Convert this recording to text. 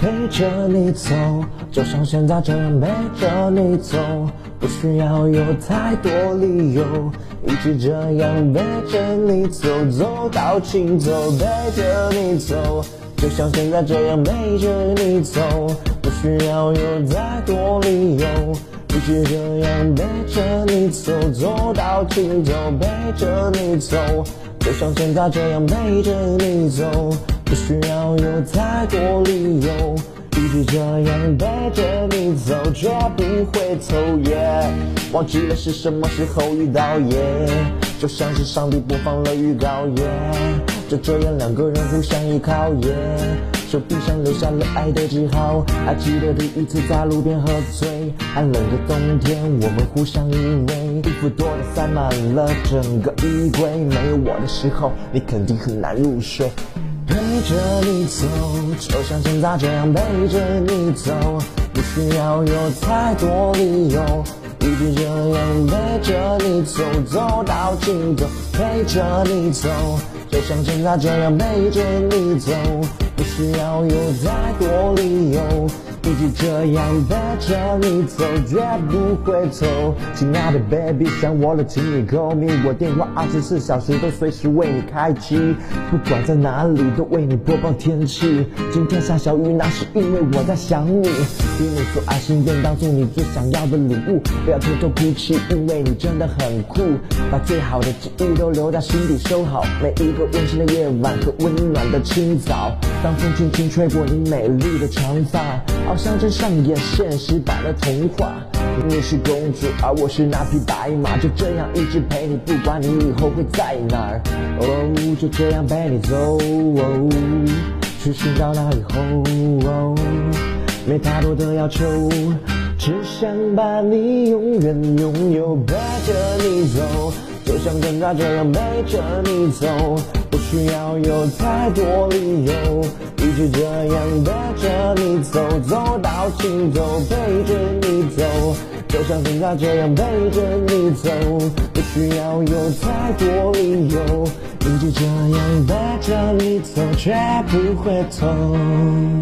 陪着你走，就像现在这样陪着你走，不需要有太多理由，一直这样陪着你走，走到尽头，陪着你走，就像现在这样陪着你走，不需要有太多理由，一直这样陪着你走，走到尽头，陪着你走，就像现在这样陪着你走。不需要有太多理由，一直这样背着你走，绝不回头。耶，忘记了是什么时候遇到，耶，就像是上帝播放了预告，耶，就这样两个人互相依靠，耶，手臂上留下了爱的记号。还记得第一次在路边喝醉，寒冷的冬天，我们互相依偎，衣服多的塞满了整个衣柜，没有我的时候，你肯定很难入睡。着你走，就像现在这样陪着你走，不需要有太多理由，一直这样陪着你走，走到尽头。陪着你走，就像现在这样陪着你走，不需要。就这样陪着你走，绝不回头。亲爱的 baby，想我了，请你 call me，我电话二十四小时都随时为你开机，不管在哪里都为你播报天气。今天下小雨，那是因为我在想你。给你做爱心便当，送你最想要的礼物，不要偷偷哭泣，因为你真的很酷。把最好的记忆都留在心底收好，每一个温馨的夜晚和温暖的清早，当风轻轻吹过你美丽的长发。好像正上演现实版的童话，你是公主，而我是那匹白马，就这样一直陪你，不管你以后会在哪儿。哦，就这样陪你走，去寻找那以后。没太多的要求，只想把你永远拥有，陪着你走，就像现在这样陪着你走，不需要有太多理由。一直这样带着你走，走到尽头，背着你走，就像现在这样背着你走，不需要有太多理由。一直这样带着你走，绝不回头。